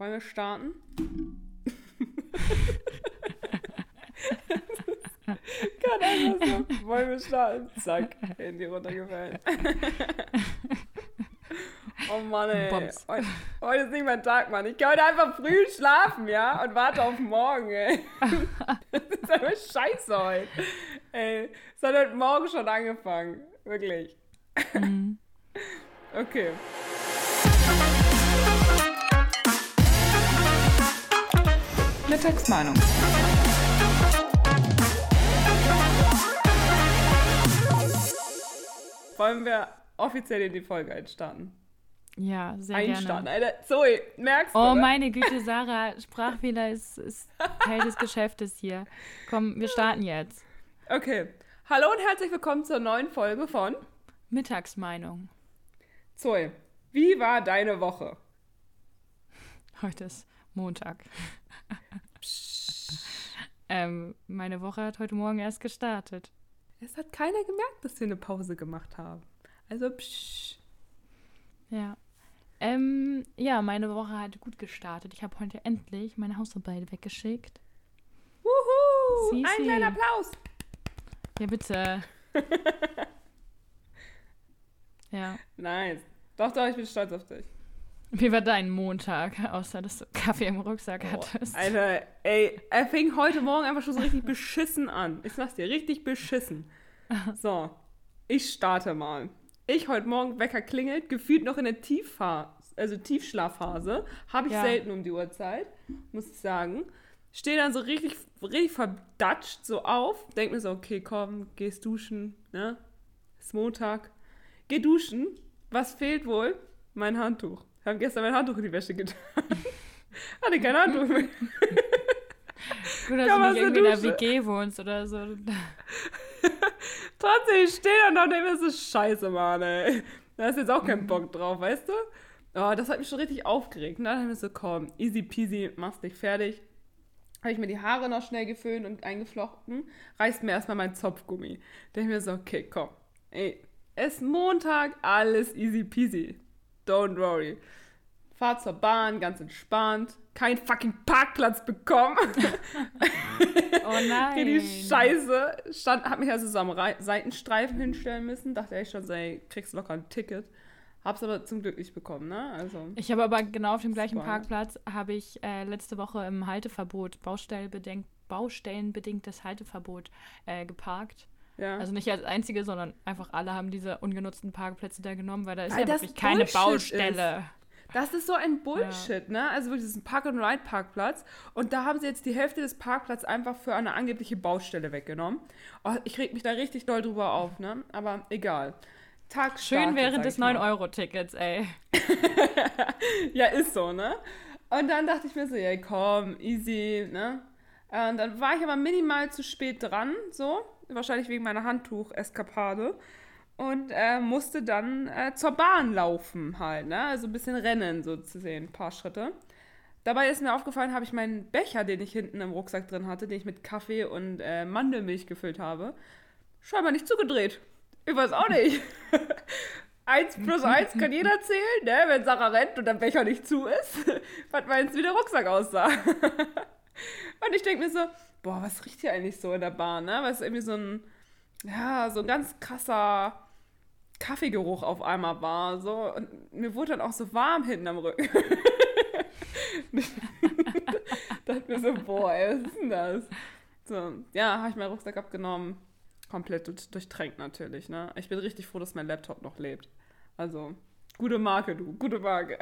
Wollen wir starten? Kann einfach so. Wollen wir starten? Zack, Handy runtergefallen. oh Mann, ey. Bums. Heute, heute ist nicht mein Tag, Mann. Ich kann heute einfach früh schlafen, ja? Und warte auf morgen, ey. Das ist einfach scheiße heute. Ey, es hat heute Morgen schon angefangen. Wirklich. Okay. Mittagsmeinung. Wollen wir offiziell in die Folge einstarten? Ja, sehr Einstarten, gerne. Alter. Zoe, merkst du? Oh ne? meine Güte, Sarah, Sprachfehler ist, ist Teil des Geschäftes hier. Komm, wir starten jetzt. Okay. Hallo und herzlich willkommen zur neuen Folge von Mittagsmeinung. Zoe. Wie war deine Woche? Heute ist Montag. ähm, meine Woche hat heute Morgen erst gestartet. Es hat keiner gemerkt, dass wir eine Pause gemacht haben. Also, psch. Ja. Ähm, ja, meine Woche hat gut gestartet. Ich habe heute endlich meine Hausarbeit weggeschickt. Wuhu! Sie, Ein sie. kleiner Applaus. Ja, bitte. ja. Nice. Doch, doch, ich bin stolz auf dich. Wie war dein Montag, außer dass du Kaffee im Rucksack Oh, hattest? Alter, ey, er fing heute Morgen einfach schon so richtig beschissen an. Ich sag's dir, richtig beschissen. So, ich starte mal. Ich heute Morgen, Wecker klingelt, gefühlt noch in der Tiefphase, also Tiefschlafphase. Habe ich Ja. selten um die Uhrzeit, muss ich sagen. Stehe dann so richtig, richtig verdatscht so auf. Denk mir so, okay, komm, gehst duschen, ne? Ist Montag. Geh duschen. Was fehlt wohl? Mein Handtuch. Ich habe gestern mein Handtuch in die Wäsche getan. Hatte kein Handtuch mehr. Gut, dass Kann du nicht irgendwie in der. WG wohnst oder so. Trotzdem, ich stehe da und denke mir, das ist scheiße, Mann, ey. Da hast jetzt auch keinen Bock drauf, weißt du? Oh, das hat mich schon richtig aufgeregt. Und dann habe ich mir so, komm, easy peasy, machst dich fertig. Habe ich mir die Haare noch schnell geföhnt und eingeflochten. Reißt mir erstmal mein Zopfgummi. Denke ich mir so, okay, komm. Ey, es ist Montag, alles easy peasy. Don't worry. Fahr zur Bahn, ganz entspannt. Kein fucking Parkplatz bekommen. Oh nein. Okay, die Scheiße. Stand, hab mich also so am Rei- Seitenstreifen hinstellen müssen. Dachte echt schon, ey, kriegst locker ein Ticket. Hab's aber zum Glück nicht bekommen, ne? Also. Ich habe aber genau auf dem gleichen Super. Parkplatz habe ich äh, letzte Woche im Halteverbot, Baustellenbedingt, Baustellenbedingtes Halteverbot äh, geparkt. Ja. Also nicht als einzige, sondern einfach alle haben diese ungenutzten Parkplätze da genommen, weil da ist Weil ja das wirklich keine Bullshit Baustelle. das ist so ein Bullshit, ne? Also wirklich diesen Park-and-Ride-Parkplatz. Und da haben sie jetzt die Hälfte des Parkplatzes einfach für eine angebliche Baustelle weggenommen. Oh, ich reg mich da richtig doll drüber auf, ne? Aber egal. Tag Schön während des ich mal. 9-Euro-Tickets, ey. Ja, ist so, ne? Und dann dachte ich mir so, ja, komm, easy, ne? Äh, Und dann war ich aber minimal zu spät dran, so. Wahrscheinlich wegen meiner Handtuch-Eskapade. Und äh, musste dann äh, zur Bahn laufen halt, ne? Also ein bisschen rennen, so zu sehen, ein paar Schritte. Dabei ist mir aufgefallen, habe ich meinen Becher, den ich hinten im Rucksack drin hatte, den ich mit Kaffee und äh, Mandelmilch gefüllt habe, scheinbar nicht zugedreht. Ich weiß auch nicht. Eins plus eins kann jeder zählen, ne? Wenn Sarah rennt und der Becher nicht zu ist. Was meinst du, wie der Rucksack aussah? und ich denke mir so, boah, was riecht hier eigentlich so in der Bahn, ne? Weil es irgendwie so ein, ja, so ein ganz krasser Kaffeegeruch auf einmal war. So. Und mir wurde dann auch so warm hinten am Rücken. dachte mir so, boah, ey, was ist denn das? So, ja, habe ich meinen Rucksack abgenommen. Komplett durch- durchtränkt natürlich, ne? Ich bin richtig froh, dass mein Laptop noch lebt. Also, gute Marke, du, gute Marke.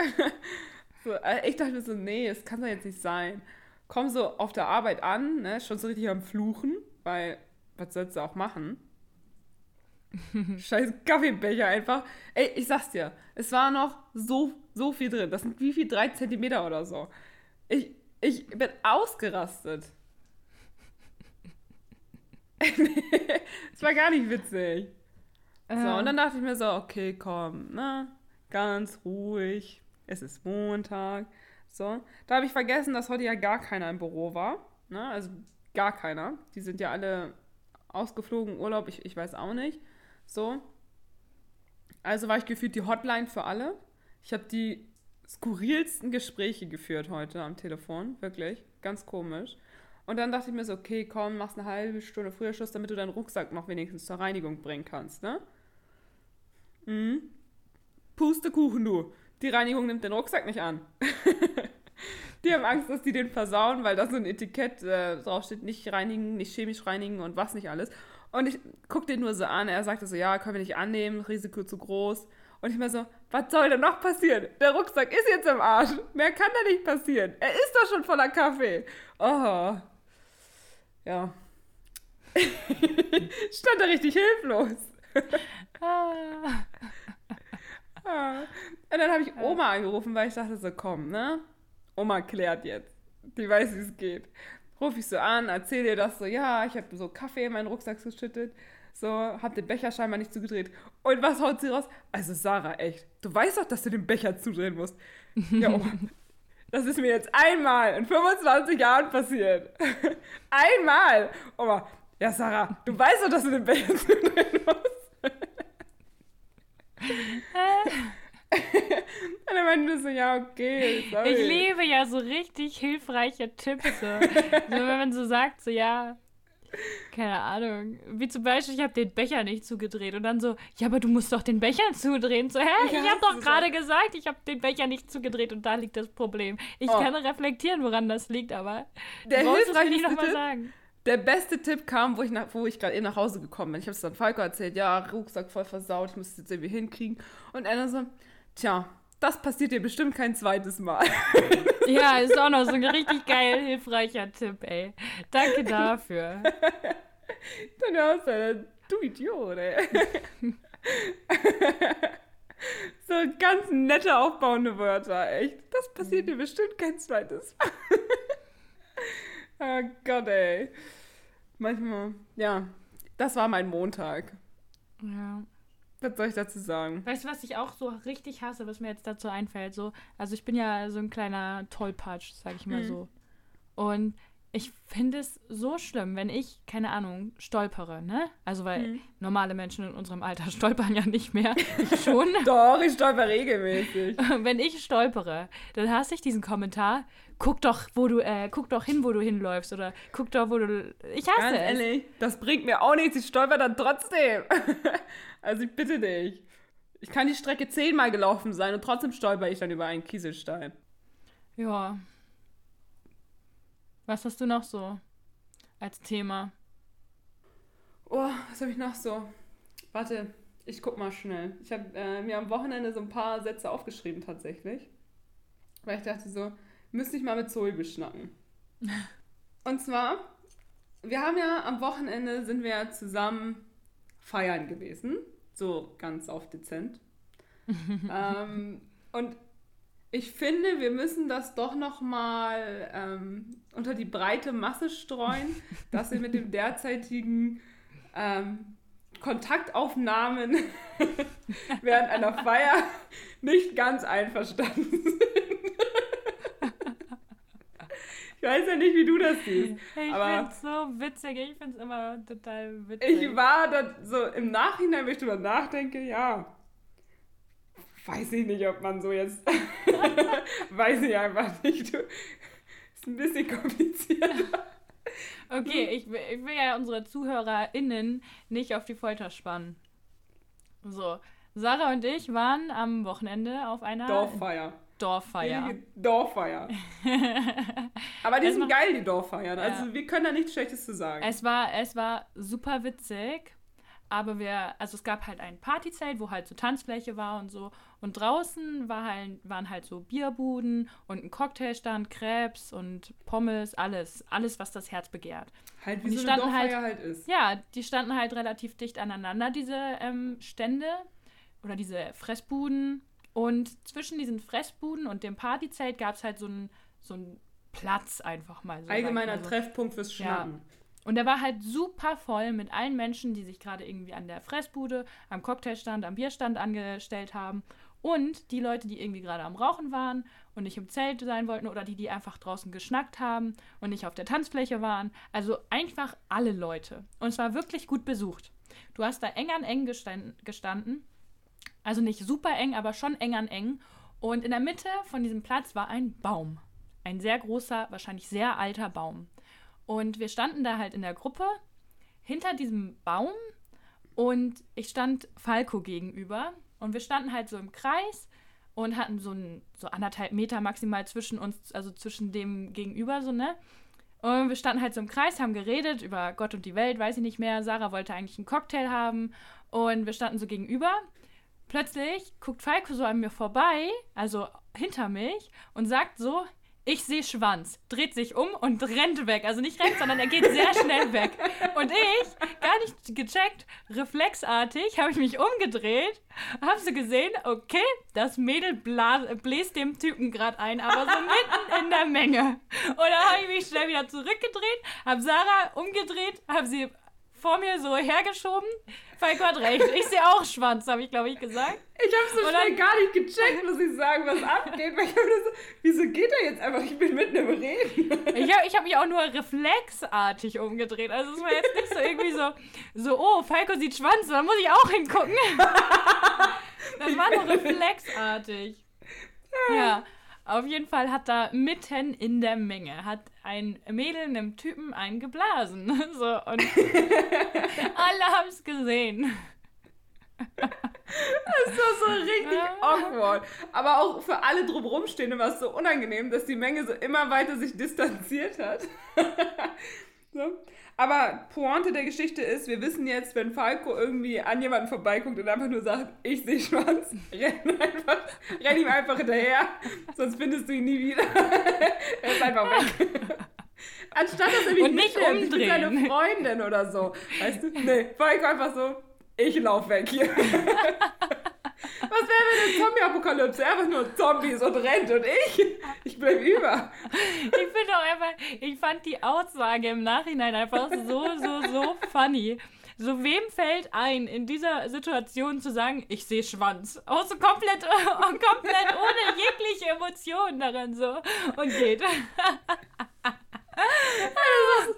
so, äh, ich dachte mir so, nee, es kann doch jetzt nicht sein. Komm so auf der Arbeit an, ne? Schon so richtig am Fluchen, weil, was sollst du auch machen? Scheiß Kaffeebecher einfach. Ey, ich sag's dir, es war noch so, so viel drin. Das sind wie viel? Drei Zentimeter oder so. Ich, ich bin ausgerastet. Es war gar nicht witzig. So, und dann dachte ich mir so, okay, komm, ne? Ganz ruhig. Es ist Montag. So. Da habe ich vergessen, dass heute ja gar keiner im Büro war. Ne? Also gar keiner. Die sind ja alle ausgeflogen, Urlaub, ich, ich weiß auch nicht. So. Also war ich gefühlt die Hotline für alle. Ich habe die skurrilsten Gespräche geführt heute am Telefon. Wirklich. Ganz komisch. Und dann dachte ich mir so, okay, komm, machst eine halbe Stunde früher Schluss, damit du deinen Rucksack noch wenigstens zur Reinigung bringen kannst, ne? Mhm. Pustekuchen, du. Die Reinigung nimmt den Rucksack nicht an. die haben Angst, dass die den versauen, weil da so ein Etikett äh, draufsteht, nicht reinigen, nicht chemisch reinigen und was nicht alles. Und ich guck den nur so an. Er sagte so, ja, können wir nicht annehmen, Risiko zu groß. Und ich mir so, was soll denn noch passieren? Der Rucksack ist jetzt im Arsch. Mehr kann da nicht passieren. Er ist doch schon voller Kaffee. Oh. Ja. Stand da richtig hilflos. ah. Und dann habe ich Oma angerufen, weil ich dachte so, komm, ne? Oma klärt jetzt. Die weiß, wie es geht. Ruf ich so an, erzähl ihr das so, ja, ich habe so Kaffee in meinen Rucksack geschüttet. So, hab den Becher scheinbar nicht zugedreht. Und was haut sie raus? Also Sarah, echt, du weißt doch, dass du den Becher zudrehen musst. Ja, Oma, das ist mir jetzt einmal in 25 Jahren passiert. einmal. Oma, ja Sarah, du weißt doch, dass du den Becher zudrehen musst. Und dann meinte du so, ja, okay. Sorry. Ich liebe ja so richtig hilfreiche Tipps. So. so, wenn man so sagt, so, ja, keine Ahnung. Wie zum Beispiel, ich habe den Becher nicht zugedreht und dann so, ja, aber du musst doch den Becher zudrehen. So, hä? Ich, ich habe doch gerade gesagt, ich habe den Becher nicht zugedreht und da liegt das Problem. Ich oh. kann reflektieren, woran das liegt, aber der hilfreiche nicht nochmal sagen. Der beste Tipp kam, wo ich, nach, wo ich gerade eben nach Hause gekommen bin. Ich habe es dann Falco erzählt, ja, Rucksack voll versaut, ich muss es jetzt irgendwie hinkriegen. Und er so, tja, das passiert dir bestimmt kein zweites Mal. Ja, ist auch noch so ein richtig geil, hilfreicher Tipp, ey. Danke dafür. Dann hörst du, du Idiot, ey. So ganz nette, aufbauende Wörter, echt. Das passiert dir bestimmt kein zweites Mal. oh Gott, ey. Manchmal, ja, das war mein Montag. Ja. Was soll ich dazu sagen? Weißt du, was ich auch so richtig hasse, was mir jetzt dazu einfällt? So, also ich bin ja so ein kleiner Tollpatsch, sag ich mal mhm. so. Und ich finde es so schlimm, wenn ich, keine Ahnung, stolpere, ne? Also, weil mhm. normale Menschen in unserem Alter stolpern ja nicht mehr. Ich schon. doch, ich stolper regelmäßig. wenn ich stolpere, dann hasse ich diesen Kommentar. Guck doch, wo du, äh, guck doch hin, wo du hinläufst. Oder guck doch, wo du. Ich hasse Ganz es. ehrlich, das bringt mir auch nichts. Ich stolper dann trotzdem. also ich bitte dich. Ich kann die Strecke zehnmal gelaufen sein und trotzdem stolper ich dann über einen Kieselstein. Ja, was hast du noch so als Thema? Oh, was habe ich noch so? Warte, ich guck mal schnell. Ich habe äh, mir am Wochenende so ein paar Sätze aufgeschrieben tatsächlich. Weil ich dachte so, müsste ich mal mit Zoe beschnacken. Und zwar, wir haben ja am Wochenende sind wir ja zusammen feiern gewesen. So ganz auf dezent. ähm, und ich finde, wir müssen das doch noch mal ähm, unter die breite Masse streuen, dass wir mit dem derzeitigen ähm, Kontaktaufnahmen während einer Feier nicht ganz einverstanden sind. ich weiß ja nicht, wie du das siehst. Ich finde es so witzig. Ich finde es immer total witzig. Ich war da so im Nachhinein, wenn ich drüber nachdenke, ja, weiß ich nicht, ob man so jetzt. weiß ich einfach nicht. Du, ist ein bisschen komplizierter. Okay, ich will, ich will ja unsere ZuhörerInnen nicht auf die Folter spannen. So, Sarah und ich waren am Wochenende auf einer Dorffeier. Dorffeier. Dorffeier. Aber die sind geil, die Dorffeiern. Also ja. wir können da nichts Schlechtes zu sagen. Es war, es war super witzig. Aber wir, also es gab halt ein Partyzelt, wo halt so Tanzfläche war und so. Und draußen war halt, waren halt so Bierbuden und ein Cocktailstand, Krebs und Pommes, alles, alles, was das Herz begehrt. Halt wie so eine halt, halt ist. Ja, die standen halt relativ dicht aneinander, diese ähm, Stände oder diese Fressbuden. Und zwischen diesen Fressbuden und dem Partyzelt gab es halt so einen so Platz einfach mal. So Allgemeiner so. Treffpunkt fürs Schnappen. Ja. Und der war halt super voll mit allen Menschen, die sich gerade irgendwie an der Fressbude, am Cocktailstand, am Bierstand angestellt haben. Und die Leute, die irgendwie gerade am Rauchen waren und nicht im Zelt sein wollten oder die, die einfach draußen geschnackt haben und nicht auf der Tanzfläche waren. Also einfach alle Leute. Und es war wirklich gut besucht. Du hast da eng an eng gestanden. Also nicht super eng, aber schon eng an eng. Und in der Mitte von diesem Platz war ein Baum. Ein sehr großer, wahrscheinlich sehr alter Baum. Und wir standen da halt in der Gruppe hinter diesem Baum und ich stand Falco gegenüber und wir standen halt so im Kreis und hatten so, ein, so anderthalb Meter maximal zwischen uns, also zwischen dem Gegenüber, so, ne? Und wir standen halt so im Kreis, haben geredet über Gott und die Welt, weiß ich nicht mehr. Sarah wollte eigentlich einen Cocktail haben und wir standen so gegenüber. Plötzlich guckt Falco so an mir vorbei, also hinter mich, und sagt so: ich sehe Schwanz, dreht sich um und rennt weg. Also nicht rennt, sondern er geht sehr schnell weg. Und ich, gar nicht gecheckt, reflexartig, habe ich mich umgedreht, habe so gesehen, okay, das Mädel bläst dem Typen gerade ein, aber so mitten in der Menge. Und dann habe ich mich schnell wieder zurückgedreht, habe Sarah umgedreht, habe sie vor mir so hergeschoben. Falco hat recht. Ich sehe auch Schwanz, habe ich, glaube ich, gesagt. Ich habe so schnell gar nicht gecheckt, muss ich sagen, was abgeht. Weil ich so, wieso geht er jetzt einfach? Ich bin mitten im Reden. Ich habe ich hab mich auch nur reflexartig umgedreht. Also es war jetzt nicht so irgendwie so, so oh, Falco sieht Schwanz, da muss ich auch hingucken. Das war nur reflexartig. Ja. Auf jeden Fall hat da mitten in der Menge hat ein Mädel einem Typen einen geblasen. So, und alle haben es gesehen. Das war so richtig awkward. Aber auch für alle drumherum stehen war es so unangenehm, dass die Menge so immer weiter sich distanziert hat. so. Aber Pointe der Geschichte ist, wir wissen jetzt, wenn Falco irgendwie an jemanden vorbeiguckt und einfach nur sagt, ich sehe Schwanz, renn, einfach, renn ihm einfach hinterher, sonst findest du ihn nie wieder. er ist einfach weg. Anstatt dass er mich und nicht umdrehen. Wie seine Freundin oder so. Weißt du? Nee, Falco einfach so, ich lauf weg hier. Was wäre, wenn eine Zombie-Apokalypse einfach nur Zombies und rennt und ich? Ich bleib über. Ich finde auch einfach, ich fand die Aussage im Nachhinein einfach so, so, so funny. So, wem fällt ein, in dieser Situation zu sagen, ich sehe Schwanz? Auch so komplett, komplett ohne jegliche Emotion daran so und geht. Also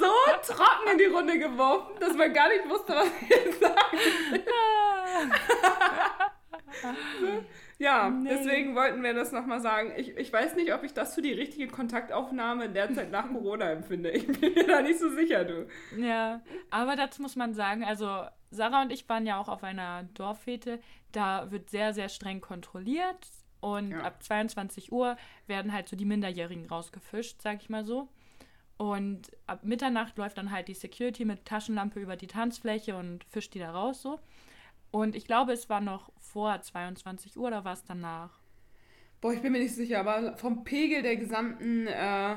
so trocken in die Runde geworfen, dass man gar nicht wusste, was ich sagen Ja, nee. deswegen wollten wir das nochmal sagen. Ich, ich weiß nicht, ob ich das für die richtige Kontaktaufnahme in der Zeit nach Corona empfinde. Ich bin mir da nicht so sicher, du. Ja, aber dazu muss man sagen, also Sarah und ich waren ja auch auf einer Dorffete. Da wird sehr, sehr streng kontrolliert. Und ja. ab 22 Uhr werden halt so die Minderjährigen rausgefischt, sag ich mal so. Und ab Mitternacht läuft dann halt die Security mit Taschenlampe über die Tanzfläche und fischt die da raus so. Und ich glaube, es war noch vor 22 Uhr oder war es danach? Boah, ich bin mir nicht sicher, aber vom Pegel der gesamten, äh,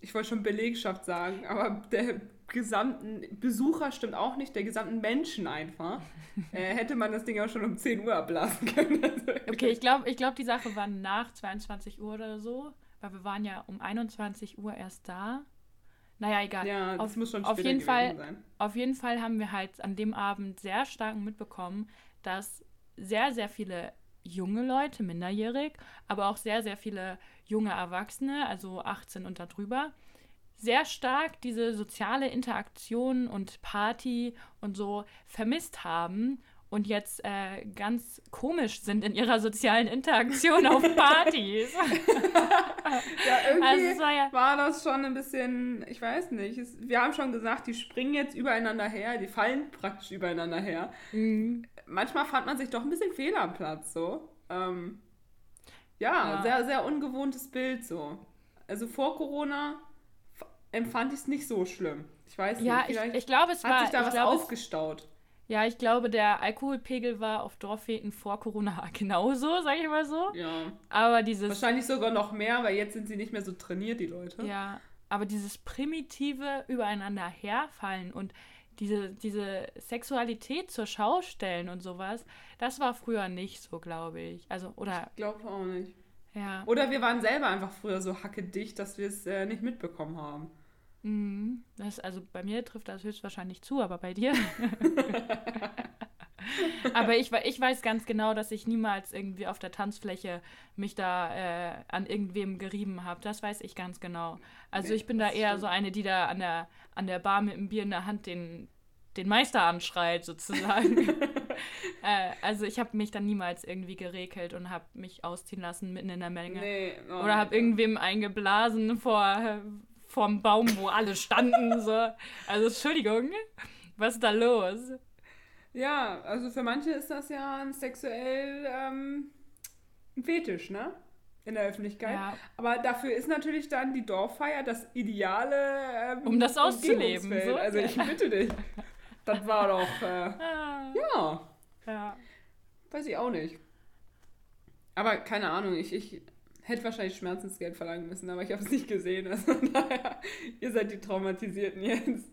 ich wollte schon Belegschaft sagen, aber der gesamten Besucher stimmt auch nicht, der gesamten Menschen einfach, äh, hätte man das Ding auch schon um 10 Uhr ablassen können. Also, okay, ich glaube, ich glaub, die Sache war nach 22 Uhr oder so weil wir waren ja um 21 Uhr erst da. Naja, egal. Ja, das auf, muss schon auf jeden Fall, sein. Auf jeden Fall haben wir halt an dem Abend sehr stark mitbekommen, dass sehr, sehr viele junge Leute, minderjährig, aber auch sehr, sehr viele junge Erwachsene, also 18 und darüber, sehr stark diese soziale Interaktion und Party und so vermisst haben und jetzt äh, ganz komisch sind in ihrer sozialen Interaktion auf Partys. ja, irgendwie also war, ja war, das schon ein bisschen, ich weiß nicht, es, wir haben schon gesagt, die springen jetzt übereinander her, die fallen praktisch übereinander her. Mhm. Manchmal fand man sich doch ein bisschen fehl am Platz, so. Ähm, ja, ja, sehr, sehr ungewohntes Bild, so. Also vor Corona empfand ich es nicht so schlimm. Ich weiß ja, nicht, vielleicht ich, ich glaube, es hat war, sich da was glaub, aufgestaut. Ja, ich glaube, der Alkoholpegel war auf Dorffeten vor Corona genauso, sag ich mal so. Ja. Aber dieses. Wahrscheinlich sogar noch mehr, weil jetzt sind sie nicht mehr so trainiert, die Leute. Ja. Aber dieses primitive übereinander herfallen und diese, diese Sexualität zur Schau stellen und sowas, das war früher nicht so, glaube ich. Also, oder. Ich glaube auch nicht. Ja. Oder wir waren selber einfach früher so hackedicht, dass wir es äh, nicht mitbekommen haben. Mhm. Das, also bei mir trifft das höchstwahrscheinlich zu, aber bei dir. aber ich, ich weiß ganz genau, dass ich niemals irgendwie auf der Tanzfläche mich da äh, an irgendwem gerieben habe. Das weiß ich ganz genau. Also ich bin da eher stimmt. so eine, die da an der, an der Bar mit dem Bier in der Hand den, den Meister anschreit, sozusagen. äh, also ich habe mich dann niemals irgendwie gerekelt und habe mich ausziehen lassen mitten in der Menge. Nee, oh Oder habe irgendwem eingeblasen vor vorm Baum, wo alle standen. so. Also Entschuldigung, was ist da los? Ja, also für manche ist das ja ein sexuell ähm, ein Fetisch, ne? In der Öffentlichkeit. Ja. Aber dafür ist natürlich dann die Dorffeier das ideale ähm, Um das auszuleben, so? Also ich bitte dich. Das war doch, äh, Ah, ja, ja. weiß ich auch nicht. Aber keine Ahnung, ich, ich hätte wahrscheinlich Schmerzensgeld verlangen müssen, aber ich habe es nicht gesehen. Also naja, ihr seid die Traumatisierten jetzt.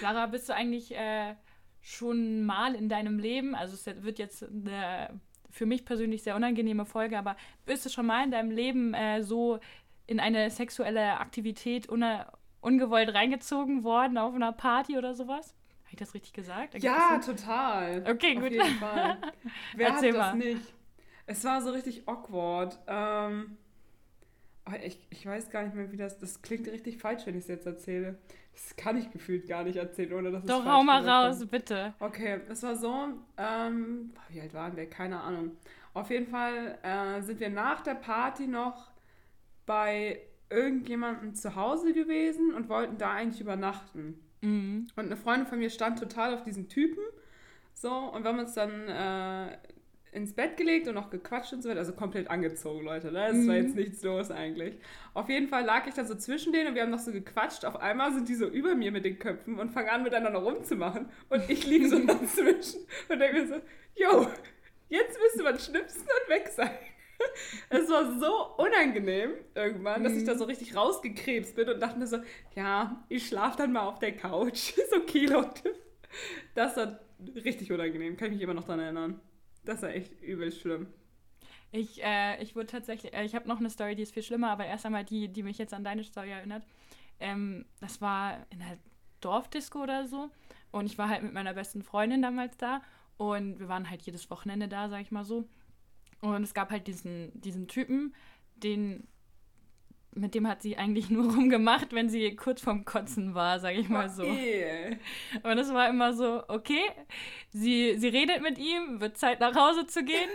Sarah, bist du eigentlich äh, schon mal in deinem Leben, also es wird jetzt eine für mich persönlich sehr unangenehme Folge, aber bist du schon mal in deinem Leben äh, so in eine sexuelle Aktivität una- ungewollt reingezogen worden auf einer Party oder sowas? Habe ich das richtig gesagt? Ergibt Ja, total. Okay, Auf gut. Wer Erzähl hat das mal. nicht? Es war so richtig awkward. Ähm, oh, ich, ich weiß gar nicht mehr, wie das. Das klingt richtig falsch, wenn ich es jetzt erzähle. Das kann ich gefühlt gar nicht erzählen, ohne dass es Doch, hau mal raus, bitte. Okay, es war so, ähm, wie alt waren wir? Keine Ahnung. Auf jeden Fall äh, sind wir nach der Party noch bei irgendjemandem zu Hause gewesen und wollten da eigentlich übernachten. Mhm. Und eine Freundin von mir stand total auf diesen Typen. So, und wir haben uns dann äh, ins Bett gelegt und noch gequatscht und so weiter. Also komplett angezogen, Leute. Ne? Es war Mhm. jetzt nichts los eigentlich. Auf jeden Fall lag ich da so zwischen denen und wir haben noch so gequatscht. Auf einmal sind die so über mir mit den Köpfen und fangen an miteinander rumzumachen. Und ich liege so dazwischen und denke mir so, yo, jetzt müsste man schnipsen und weg sein. Es war so unangenehm irgendwann, dass ich Mhm. da so richtig rausgekrebst bin und dachte mir so, ja, ich schlafe dann mal auf der Couch. Ist okay, Leute. Das war richtig unangenehm, kann ich mich immer noch dran erinnern. Das war echt übel schlimm. Ich, äh, ich wurde tatsächlich, äh, ich habe noch eine Story, die ist viel schlimmer, aber erst einmal die, die mich jetzt an deine Story erinnert. Ähm, das war in einer Dorfdisco oder so und ich war halt mit meiner besten Freundin damals da und wir waren halt jedes Wochenende da, sag ich mal so. Und es gab halt diesen, diesen Typen, den, mit dem hat sie eigentlich nur rumgemacht, wenn sie kurz vorm Kotzen war, sag ich mal so. Und es war immer so, okay, sie, sie redet mit ihm, wird Zeit nach Hause zu gehen.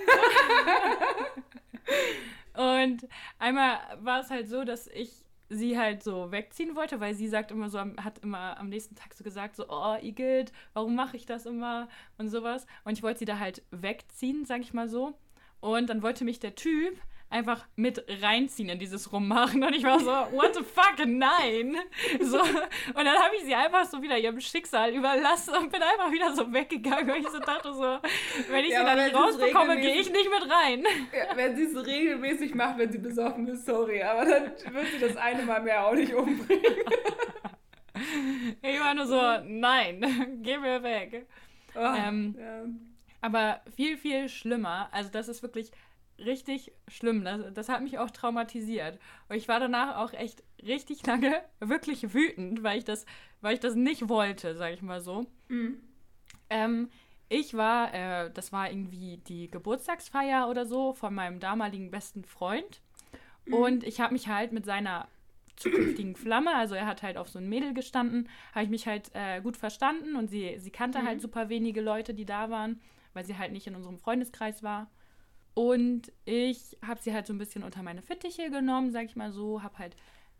und einmal war es halt so, dass ich sie halt so wegziehen wollte, weil sie sagt immer so, hat immer am nächsten Tag so gesagt, so, oh, Igitt, warum mache ich das immer und sowas. Und ich wollte sie da halt wegziehen, sag ich mal so. Und dann wollte mich der Typ einfach mit reinziehen in dieses Rummachen. Und ich war so, what the fuck, nein. So, und dann habe ich sie einfach so wieder ihrem Schicksal überlassen und bin einfach wieder so weggegangen, weil ich so dachte so, wenn ich Ja, sie aber da nicht rausbekomme, gehe ich nicht mit rein. Ja, wenn sie es regelmäßig macht, wenn sie besoffen ist, sorry, aber dann wird sie das eine Mal mehr auch nicht umbringen. Ich war nur so, nein, geh mir weg. Oh, Ähm, ja. Aber viel, viel schlimmer, also das ist wirklich richtig schlimm. Das, das hat mich auch traumatisiert. Und ich war danach auch echt richtig lange wirklich wütend, weil ich das, weil ich das nicht wollte, sag ich mal so. Mhm. Ähm, ich war, äh, das war irgendwie die Geburtstagsfeier oder so von meinem damaligen besten Freund. Und ich habe mich halt mit seiner zukünftigen Flamme, also er hat halt auf so ein Mädel gestanden, habe ich mich halt äh, gut verstanden und sie, sie kannte halt super wenige Leute, die da waren, weil sie halt nicht in unserem Freundeskreis war. Und ich habe sie halt so ein bisschen unter meine Fittiche genommen, sag ich mal so, habe halt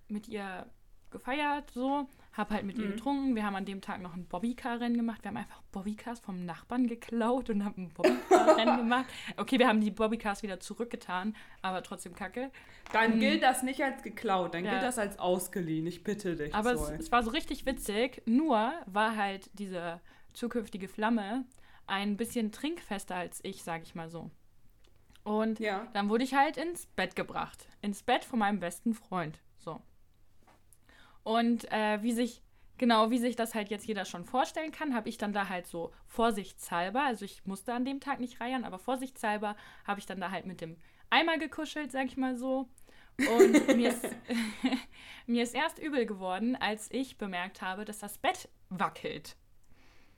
mit ihr gefeiert, so, habe halt mit ihr Mhm. getrunken. Wir haben an dem Tag noch ein Bobbycar-Rennen gemacht. Wir haben einfach Bobbycars vom Nachbarn geklaut und haben ein Bobbycar-Rennen gemacht. Okay, wir haben die Bobbycars wieder zurückgetan, aber trotzdem kacke. Dann Mhm. gilt das nicht als geklaut, dann Ja. gilt das als ausgeliehen. Ich bitte dich. Aber es, es war so richtig witzig, nur war halt diese zukünftige Flamme ein bisschen trinkfester als ich, sag ich mal so. Und ja. dann wurde ich halt ins Bett gebracht. Ins Bett von meinem besten Freund. So. Und äh, wie sich, genau wie sich das halt jetzt jeder schon vorstellen kann, habe ich dann da halt so vorsichtshalber, also ich musste an dem Tag nicht reiern, aber vorsichtshalber habe ich dann da halt mit dem Eimer gekuschelt, sag ich mal so. Und mir ist, mir ist erst übel geworden, als ich bemerkt habe, dass das Bett wackelt.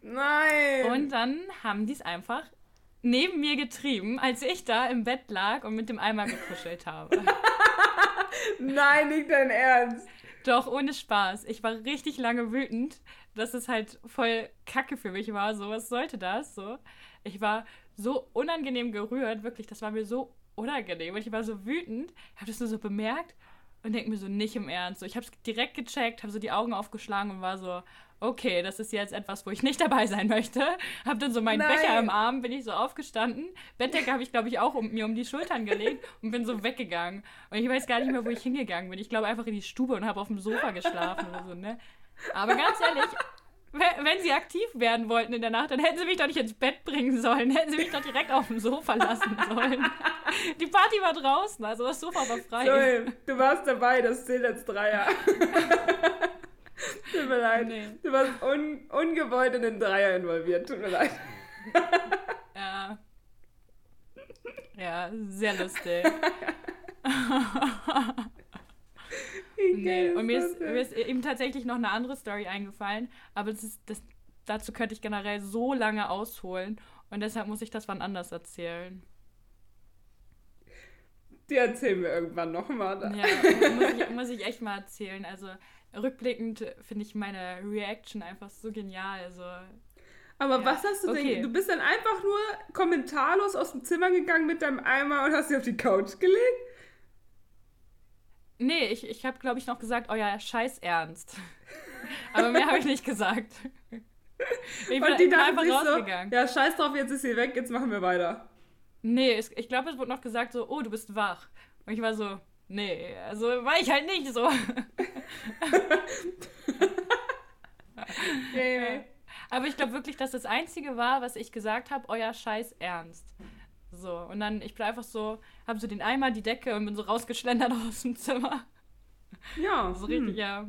Nein! Und dann haben die es einfach neben mir getrieben, als ich da im Bett lag und mit dem Eimer gekuschelt habe. Nein, nicht dein Ernst. Doch, ohne Spaß. Ich war richtig lange wütend, dass es halt voll kacke für mich war. So, was sollte das? So. Ich war so unangenehm gerührt, wirklich, das war mir so unangenehm. Und ich war so wütend, habe das nur so bemerkt und denke mir so, nicht im Ernst. So, ich habe es direkt gecheckt, habe so die Augen aufgeschlagen und war so, okay, das ist jetzt etwas, wo ich nicht dabei sein möchte. Habe dann so meinen Nein. Becher im Arm, bin ich so aufgestanden. Bettdecke habe ich, glaube ich, auch um, mir um die Schultern gelegt und bin so weggegangen. Und ich weiß gar nicht mehr, wo ich hingegangen bin. Ich glaube einfach in die Stube und habe auf dem Sofa geschlafen oder so, ne? Aber ganz ehrlich, wenn sie aktiv werden wollten in der Nacht, dann hätten sie mich doch nicht ins Bett bringen sollen. Hätten sie mich doch direkt auf dem Sofa lassen sollen. Die Party war draußen, also das Sofa war frei. Joel, du warst dabei, das zählt als Dreier. Tut mir leid. Nee. Du warst un ungewollt in den Dreier involviert. Tut mir leid. Ja. Ja, sehr lustig. Nee, und mir ist, mir ist eben tatsächlich noch eine andere Story eingefallen, aber das ist, das, dazu könnte ich generell so lange ausholen und deshalb muss ich das wann anders erzählen. Die erzählen wir irgendwann nochmal. Ja, muss ich, muss ich echt mal erzählen. Also rückblickend finde ich meine Reaction einfach so genial. Also Aber Ja, was hast du okay. denn? Du bist dann einfach nur kommentarlos aus dem Zimmer gegangen mit deinem Eimer und hast dich auf die Couch gelegt? Nee, ich, ich habe, glaube ich, noch gesagt, euer Scheiß Ernst. Aber mehr habe ich nicht gesagt. Ich bin, und die dachten einfach sich so, rausgegangen. ja, scheiß drauf, jetzt ist sie weg, jetzt machen wir weiter. Nee, es, ich glaube, es wurde noch gesagt so, oh, du bist wach. Und ich war so, nee, also war ich halt nicht so. Yeah. Aber ich glaube wirklich, dass das Einzige war, was ich gesagt habe, euer Scheiß Ernst. So, und dann, ich bin einfach so, habe so den Eimer, die Decke und bin so rausgeschlendert aus dem Zimmer. Ja, So hm. richtig, ja.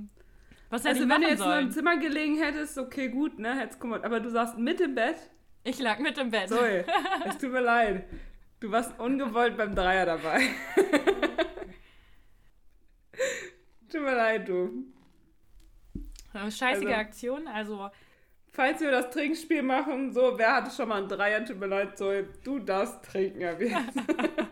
Was Also wenn du jetzt nur im sollen? Zimmer gelegen hättest, okay, gut, ne, hättest kommod. Aber du saßt mit im Bett. Ich lag mit im Bett. Zoe, es tut mir leid. Du warst ungewollt beim Dreier dabei. tut mir leid, du. Scheißige Also- Aktion, also Falls wir das Trinkspiel machen, so, wer hatte schon mal einen Dreier? Tut mir leid, Zoe, du darfst trinken ab jetzt.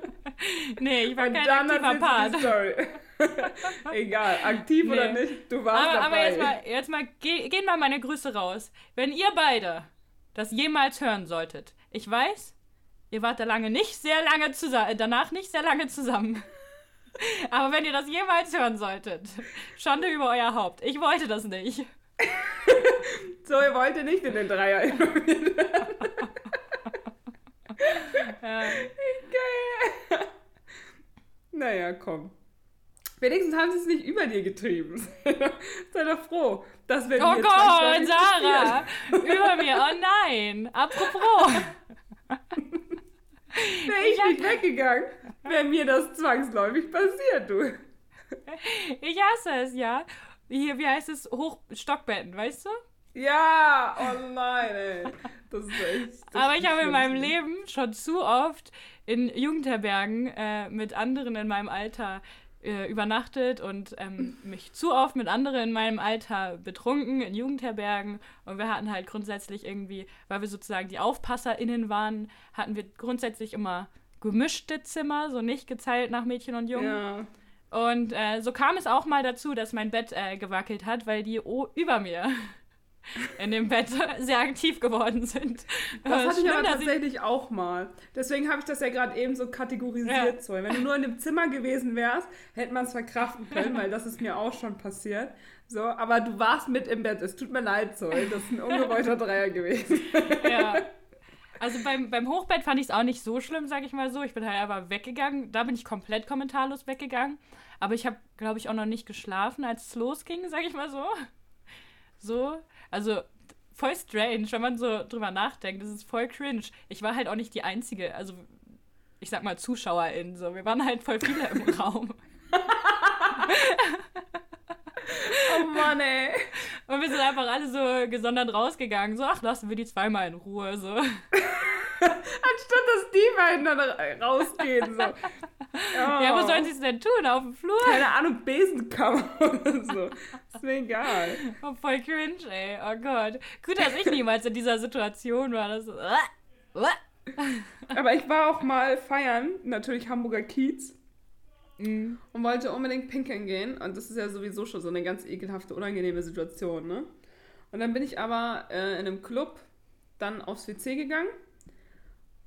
nee, ich war Und kein dann aktiver Part. die Story. Egal, aktiv Nee. oder nicht, du warst Aber, aber dabei. jetzt mal, jetzt mal ge gehen mal meine Grüße raus. Wenn ihr beide das jemals hören solltet, ich weiß, ihr wart da lange nicht sehr lange zusammen, danach nicht sehr lange zusammen. Aber wenn ihr das jemals hören solltet, Schande über euer Haupt. Ich wollte das nicht. Zoe wollte nicht in den Dreier involviert werden. Ja. Geil. Naja, komm. Wenigstens haben sie es nicht über dir getrieben. Sei doch froh, dass wenn Oh Gott, Sarah! Über mir, oh nein! Apropos! Wäre ich nicht weggegangen, wäre mir das zwangsläufig passiert, du. Ich hasse es, ja. Hier, wie heißt es? Hochstockbetten, weißt du? Ja, oh nein, ey. Das ist echt. das Aber ich habe in meinem Leben schon zu oft in Jugendherbergen äh, mit anderen in meinem Alter äh, übernachtet und ähm, mich zu oft mit anderen in meinem Alter betrunken in Jugendherbergen. Und wir hatten halt grundsätzlich irgendwie, weil wir sozusagen die AufpasserInnen waren, hatten wir grundsätzlich immer gemischte Zimmer, so nicht geteilt nach Mädchen und Jungen. Ja. Und äh, so kam es auch mal dazu, dass mein Bett äh, gewackelt hat, weil die o über mir in dem Bett sehr aktiv geworden sind. Das Äh, hatte ich schlimm, aber dass ich- tatsächlich auch mal. Deswegen habe ich das ja gerade eben so kategorisiert. Ja. So. Wenn du nur in dem Zimmer gewesen wärst, hätte man es verkraften können, weil das ist mir auch schon passiert. So, aber du warst mit im Bett. Es tut mir leid, Zoe. Das ist ein ungewollter Dreier gewesen. ja. Also beim, beim Hochbett fand ich es auch nicht so schlimm, sage ich mal so. Ich bin halt aber weggegangen. Da bin ich komplett kommentarlos weggegangen. Aber ich habe, glaube ich, auch noch nicht geschlafen, als es losging, sage ich mal so. So, also voll strange, wenn man so drüber nachdenkt. Das ist voll cringe. Ich war halt auch nicht die Einzige, also ich sag mal ZuschauerInnen. So. Wir waren halt voll viele im Raum. Oh Mann, ey. Und wir sind einfach alle so gesondert rausgegangen. So, ach, lassen wir die zweimal in Ruhe. So. Anstatt dass die beiden dann ra- rausgehen. So. Ja, wo Oh. sollen sie es denn tun? Auf dem Flur? Keine Ahnung, Besenkammer oder so. Ist mir egal. Oh, voll cringe, ey. Oh Gott. Gut, dass ich niemals in dieser Situation war. Das so. Aber ich war auch mal feiern, natürlich Hamburger Kiez. Mhm. und wollte unbedingt pinkeln gehen. Und das ist ja sowieso schon so eine ganz ekelhafte, unangenehme Situation, ne? Und dann bin ich aber äh, in einem Club dann aufs WC gegangen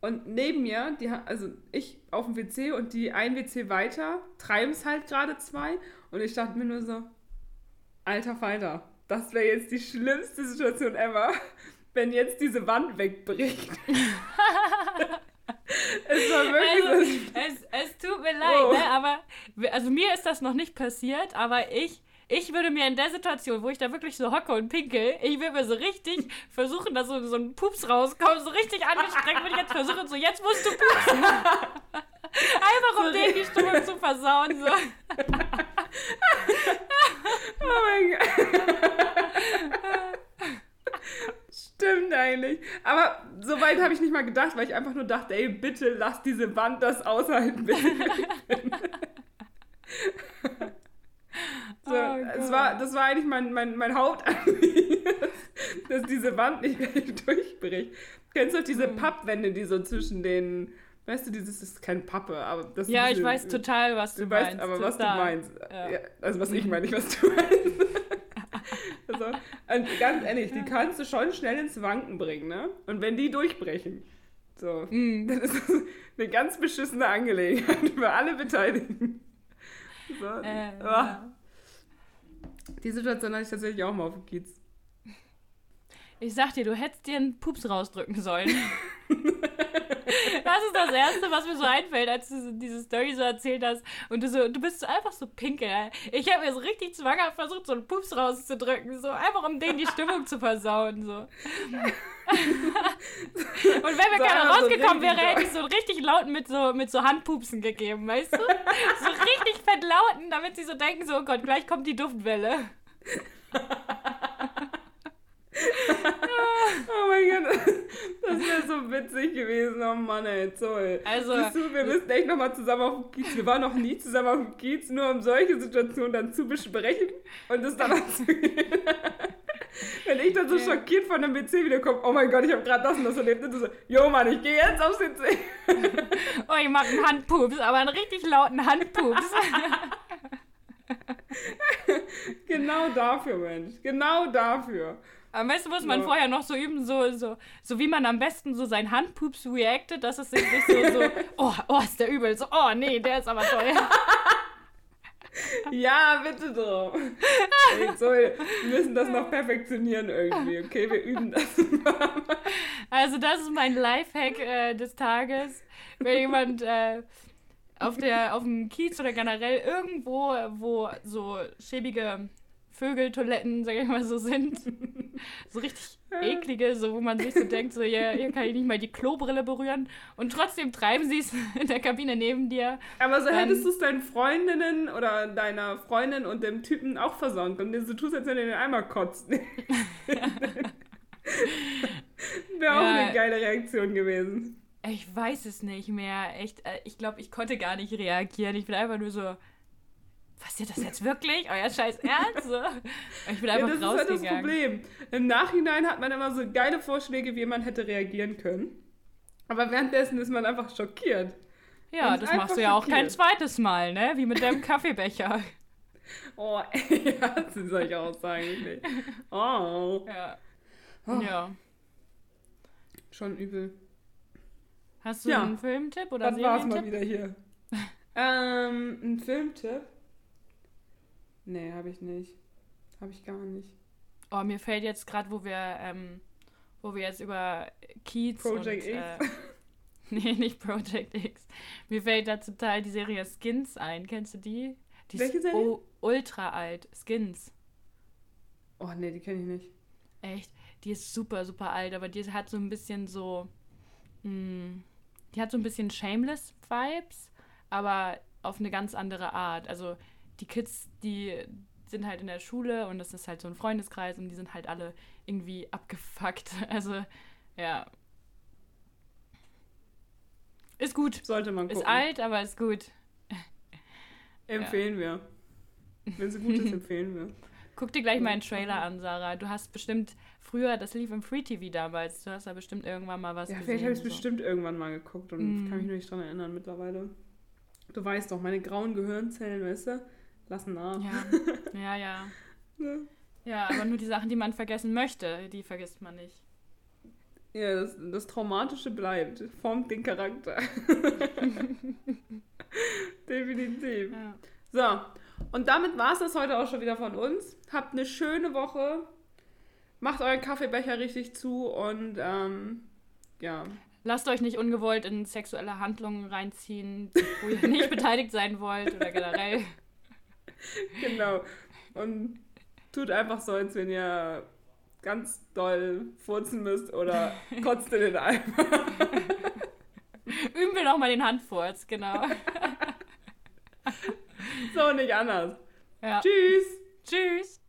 Und neben mir, die, also ich auf dem WC und die ein WC weiter, treiben es halt gerade zwei. Und ich dachte mir nur so, alter Falter, das wäre jetzt die schlimmste Situation ever, wenn jetzt diese Wand wegbricht. es war wirklich also, so. Es, es tut mir leid, oh. ne? aber also mir ist das noch nicht passiert, aber ich ich würde mir in der Situation, wo ich da wirklich so hocke und pinkel, ich würde mir so richtig versuchen, dass so, so ein Pups rauskommt, so richtig angestrengt würde ich jetzt versuchen, so jetzt musst du pupsen. Einfach um denen die Stimmung zu versauen. So. oh mein Gott. Stimmt eigentlich. Aber so weit habe ich nicht mal gedacht, weil ich einfach nur dachte, ey, bitte lass diese Wand das aushalten, so, oh es war, das war eigentlich mein, mein, mein Hauptanliegen, dass diese Wand nicht durchbricht. Kennst du diese hm. Pappwände, die so zwischen den, weißt du, dieses ist keine Pappe, aber das Ja, diese, ich weiß total, was du, du meinst. Weißt aber, total. was du meinst. Ja. Ja, also, was ich meine, nicht was du meinst. Also, und ganz ehrlich, die kannst du schon schnell ins Wanken bringen, ne? Und wenn die durchbrechen, so, mm. dann ist das eine ganz beschissene Angelegenheit für alle Beteiligten. So. Äh, oh. ja. Die Situation hatte ich tatsächlich auch mal auf dem Kiez. Ich sag dir, du hättest dir einen Pups rausdrücken sollen. das ist das Erste, was mir so einfällt, als du diese Story so erzählt hast. Und du so, du bist so einfach so pinkel. Ich habe mir so richtig zwanghaft versucht, so einen Pups rauszudrücken. So einfach, um denen die Stimmung zu versauen. So. Und wenn mir so keiner rausgekommen so wäre, hätte ich so richtig lauten mit so, mit so Handpupsen gegeben, weißt du? So richtig fett lauten, damit sie so denken, so, oh Gott, gleich kommt die Duftwelle. oh mein Gott, das wäre so witzig gewesen. Oh Mann, ey, toll. Also, du, wir müssen echt nochmal zusammen auf dem Kiez. Wir waren noch nie zusammen auf dem Kiez, nur um solche Situationen dann zu besprechen und es dann anzugehen. Wenn ich dann so okay. schockiert von dem WC wiederkomme, oh mein Gott, ich habe gerade das und das erlebt. Und du so, jo Mann, ich gehe jetzt aufs WC. oh, ich mache einen Handpups, aber einen richtig lauten Handpups. genau dafür, Mensch. Genau dafür. Am besten muss man ja. vorher noch so üben, so, so, so wie man am besten so sein Handpups reactet, dass es nicht so, so, oh, oh, ist der übel, so, oh, nee, der ist aber toll. ja, bitte drum. So, wir müssen das noch perfektionieren irgendwie, okay? Wir üben das. also, das ist mein Lifehack äh, des Tages. Wenn jemand äh, auf, der, auf dem Kiez oder generell irgendwo, wo so schäbige Vögeltoiletten, sag ich mal, so sind. so richtig eklige, so wo man sich so denkt, so ja, hier kann ich nicht mal die Klobrille berühren. Und trotzdem treiben sie es in der Kabine neben dir. Aber so dann, hättest du es deinen Freundinnen oder deiner Freundin und dem Typen auch versauen können. Du tust, als wenn du den Eimer kotzt. Wäre ja. auch eine geile Reaktion gewesen. Ich weiß es nicht mehr. Echt, äh, ich glaube, ich konnte gar nicht reagieren. Ich bin einfach nur so, passiert das jetzt wirklich? Euer scheiß Ernst? Ich bin einfach ja, das rausgegangen. ist halt das Problem. Im Nachhinein hat man immer so geile Vorschläge, wie man hätte reagieren können. Aber währenddessen ist man einfach schockiert. Ja, das machst du ja auch kein zweites Mal, ne? Wie mit deinem Kaffeebecher. Oh, ja, das soll ich auch sagen. Nee. Oh. Ja. Oh. Ja. Schon übel. Hast du ja. einen Filmtipp oder Das war's mal wieder hier. ähm, ein Filmtipp? Nee, habe ich nicht. Habe ich gar nicht. Oh, mir fällt jetzt gerade, wo wir, ähm, wo wir jetzt über Kiez Project und, X. Äh, nee, nicht Project X. Mir fällt da zum Teil die Serie Skins ein. Kennst du die? die Welche Serie? ultra alt. Skins. Oh, nee, die kenne ich nicht. Echt? Die ist super, super alt, aber die hat so ein bisschen so. Mh, hm, die hat so ein bisschen Shameless-Vibes, aber auf eine ganz andere Art. Also die Kids, die sind halt in der Schule und das ist halt so ein Freundeskreis und die sind halt alle irgendwie abgefuckt. Also, ja. Ist gut. Sollte man gucken. Ist alt, aber ist gut. Empfehlen ja. wir. Wenn sie gut ist, empfehlen wir. Guck dir gleich mal einen Trailer an, Sarah. Du hast bestimmt früher, das lief im Free TV damals, du hast da bestimmt irgendwann mal was ja, gesehen. Ja, vielleicht habe ich es so. bestimmt irgendwann mal geguckt und mm. kann mich nur nicht dran erinnern mittlerweile. Du weißt doch, meine grauen Gehirnzellen, weißt du? Lassen nach. Ja, ja, ja. ja. Ja, aber nur die Sachen, die man vergessen möchte, die vergisst man nicht. Ja, das, das Traumatische bleibt, formt den Charakter. Definitiv. Ja. So, und damit war es das heute auch schon wieder von uns. Habt eine schöne Woche. Macht euren Kaffeebecher richtig zu und ähm, ja. Lasst euch nicht ungewollt in sexuelle Handlungen reinziehen, wo ihr nicht beteiligt sein wollt oder generell. Genau. Und tut einfach so, als wenn ihr ganz doll furzen müsst oder kotzt in den Eimer. Üben wir nochmal den Handfurz, genau. So, nicht anders. Ja. Tschüss. Tschüss.